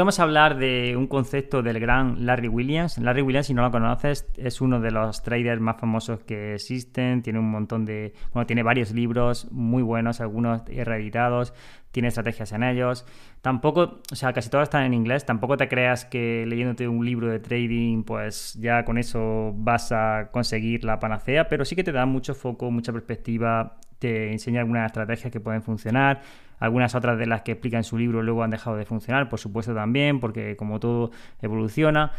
Vamos a hablar de un concepto del gran Larry Williams. Larry Williams, si no lo conoces, es uno de los traders más famosos que existen. Tiene un montón de. Bueno, tiene varios libros muy buenos, algunos reeditados. Tiene estrategias en ellos. Tampoco, o sea, casi todos están en inglés. Tampoco te creas que leyéndote un libro de trading, pues ya con eso vas a conseguir la panacea. Pero sí que te da mucho foco, mucha perspectiva. Te enseña algunas estrategias que pueden funcionar algunas otras de las que explica en su libro luego han dejado de funcionar, por supuesto también, porque como todo evoluciona.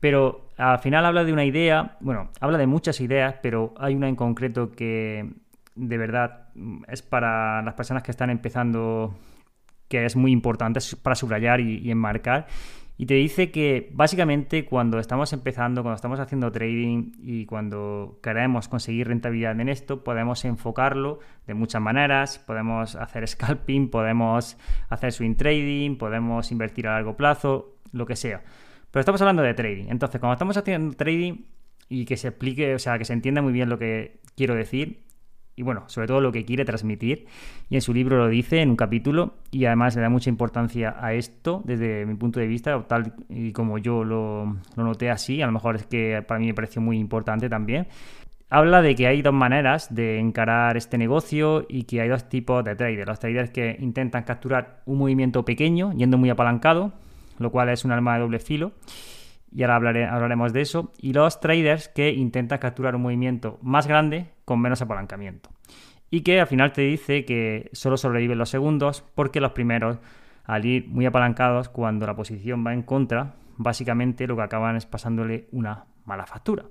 Pero al final habla de una idea, bueno, habla de muchas ideas, pero hay una en concreto que de verdad es para las personas que están empezando, que es muy importante para subrayar y, y enmarcar, y te dice que básicamente cuando estamos empezando, cuando estamos haciendo trading y cuando queremos conseguir rentabilidad en esto, podemos enfocarlo de muchas maneras. Podemos hacer scalping, podemos hacer swing trading, podemos invertir a largo plazo, lo que sea. Pero estamos hablando de trading. Entonces, cuando estamos haciendo trading y que se explique, o sea, que se entienda muy bien lo que quiero decir, y bueno, sobre todo lo que quiere transmitir. Y en su libro lo dice en un capítulo y además le da mucha importancia a esto desde mi punto de vista, tal y como yo lo, noté así, a lo mejor es que para mí me pareció muy importante también. Habla de que hay dos maneras de encarar este negocio y que hay dos tipos de traders. Los traders que intentan capturar un movimiento pequeño, yendo muy apalancado, lo cual es un arma de doble filo y ahora hablaremos de eso, y los traders que intentan capturar un movimiento más grande con menos apalancamiento. Y que al final te dice que solo sobreviven los segundos porque los primeros, al ir muy apalancados, cuando la posición va en contra, básicamente lo que acaban es pasándole una mala factura.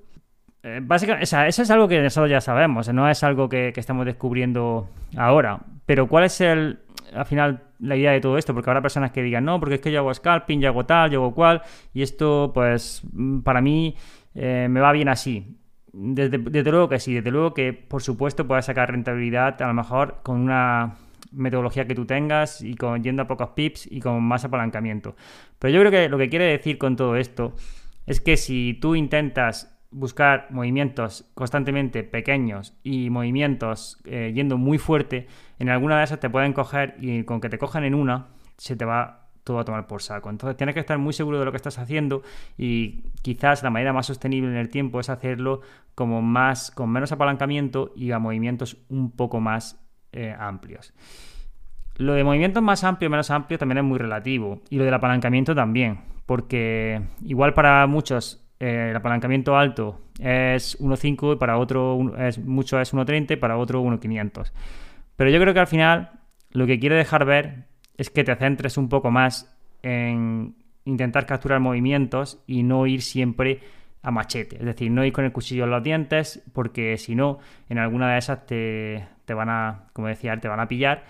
Eh, básicamente, eso es algo que nosotros ya sabemos, no es algo que, que estamos descubriendo ahora. Pero ¿cuál es el, al final la idea de todo esto, porque habrá personas que digan, no, porque es que yo hago scalping, yo hago tal, yo hago cual, y esto, pues, mm, para mí eh, me va bien así. Desde, luego que sí, desde luego que, por supuesto, puedes sacar rentabilidad a lo mejor con una metodología que tú tengas y con yendo a pocos pips y con más apalancamiento. Pero yo creo que lo que quiere decir con todo esto es que si tú intentas buscar movimientos constantemente pequeños y movimientos eh, yendo muy fuerte, en alguna de esas te pueden coger y con que te cojan en una, se te va todo a tomar por saco. Entonces tienes que estar muy seguro de lo que estás haciendo y quizás la manera más sostenible en el tiempo es hacerlo como más, con menos apalancamiento y a movimientos un poco más eh, amplios. Lo de movimientos más amplios, menos amplios también es muy relativo y lo del apalancamiento también, porque igual para muchos eh, el apalancamiento alto es 1.5 y para otro es, mucho es 1.30 y para otro 1.500. Pero yo creo que al final lo que quiere dejar ver es que te centres un poco más en intentar capturar movimientos y no ir siempre a machete. Es decir, no ir con el cuchillo en los dientes porque si no, en alguna de esas te, te van a, como decía, te van a pillar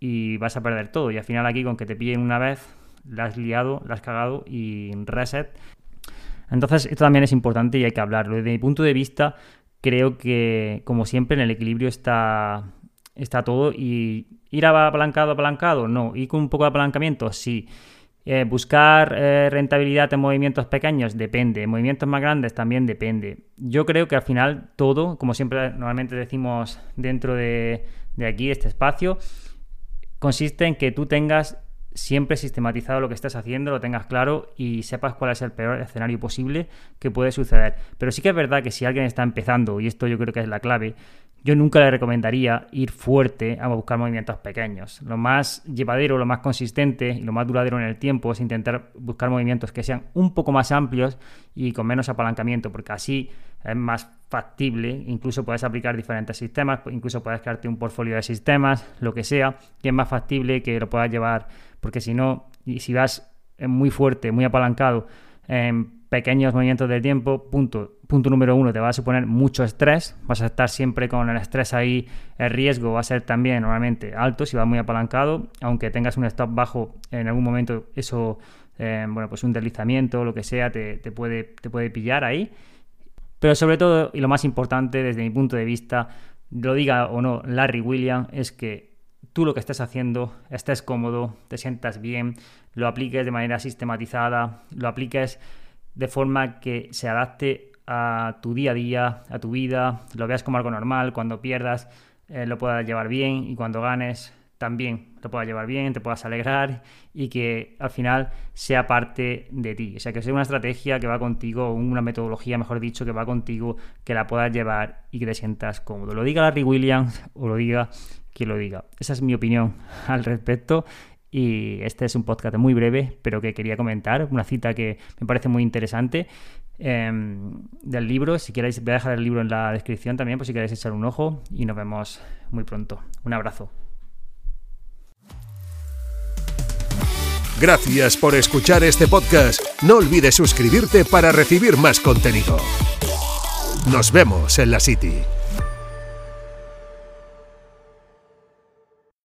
y vas a perder todo. Y al final aquí con que te pillen una vez, la has liado, la has cagado y reset entonces, esto también es importante y hay que hablarlo. Desde mi punto de vista, creo que, como siempre, en el equilibrio está, está todo. Y ir apalancado, apalancado, no. Ir con un poco de apalancamiento, sí. Eh, buscar eh, rentabilidad en movimientos pequeños depende, en movimientos más grandes también depende. Yo creo que al final todo, como siempre normalmente decimos dentro de, de aquí, este espacio, consiste en que tú tengas siempre sistematizado lo que estás haciendo, lo tengas claro y sepas cuál es el peor escenario posible que puede suceder. Pero sí que es verdad que si alguien está empezando, y esto yo creo que es la clave, yo nunca le recomendaría ir fuerte a buscar movimientos pequeños. Lo más llevadero, lo más consistente y lo más duradero en el tiempo es intentar buscar movimientos que sean un poco más amplios y con menos apalancamiento, porque así es más factible, incluso puedes aplicar diferentes sistemas, incluso puedes crearte un portfolio de sistemas, lo que sea, y es más factible que lo puedas llevar, porque si no, y si vas muy fuerte, muy apalancado, en pequeños movimientos de tiempo, punto, punto número uno, te va a suponer mucho estrés, vas a estar siempre con el estrés ahí, el riesgo va a ser también normalmente alto si vas muy apalancado, aunque tengas un stop bajo, en algún momento eso, eh, bueno, pues un deslizamiento, lo que sea, te, puede, te puede pillar ahí. Pero sobre todo, y lo más importante desde mi punto de vista, lo diga o no Larry Williams, es que tú lo que estés haciendo estés cómodo, te sientas bien, lo apliques de manera sistematizada, lo apliques de forma que se adapte a tu día a día, a tu vida, lo veas como algo normal, cuando pierdas eh, lo puedas llevar bien y cuando ganes también lo puedas llevar bien, te puedas alegrar y que al final sea parte de ti. O sea, que sea una estrategia que va contigo, una metodología, mejor dicho, que va contigo, que la puedas llevar y que te sientas cómodo. Lo diga Larry Williams o lo diga quien lo diga. Esa es mi opinión al respecto. Y este es un podcast muy breve, pero que quería comentar, una cita que me parece muy interesante em, del libro. Si queréis, voy a dejar el libro en la descripción también, por si queréis echar un ojo. Y nos vemos muy pronto. Un abrazo. Gracias por escuchar este podcast. No olvides suscribirte para recibir más contenido. Nos vemos en la City.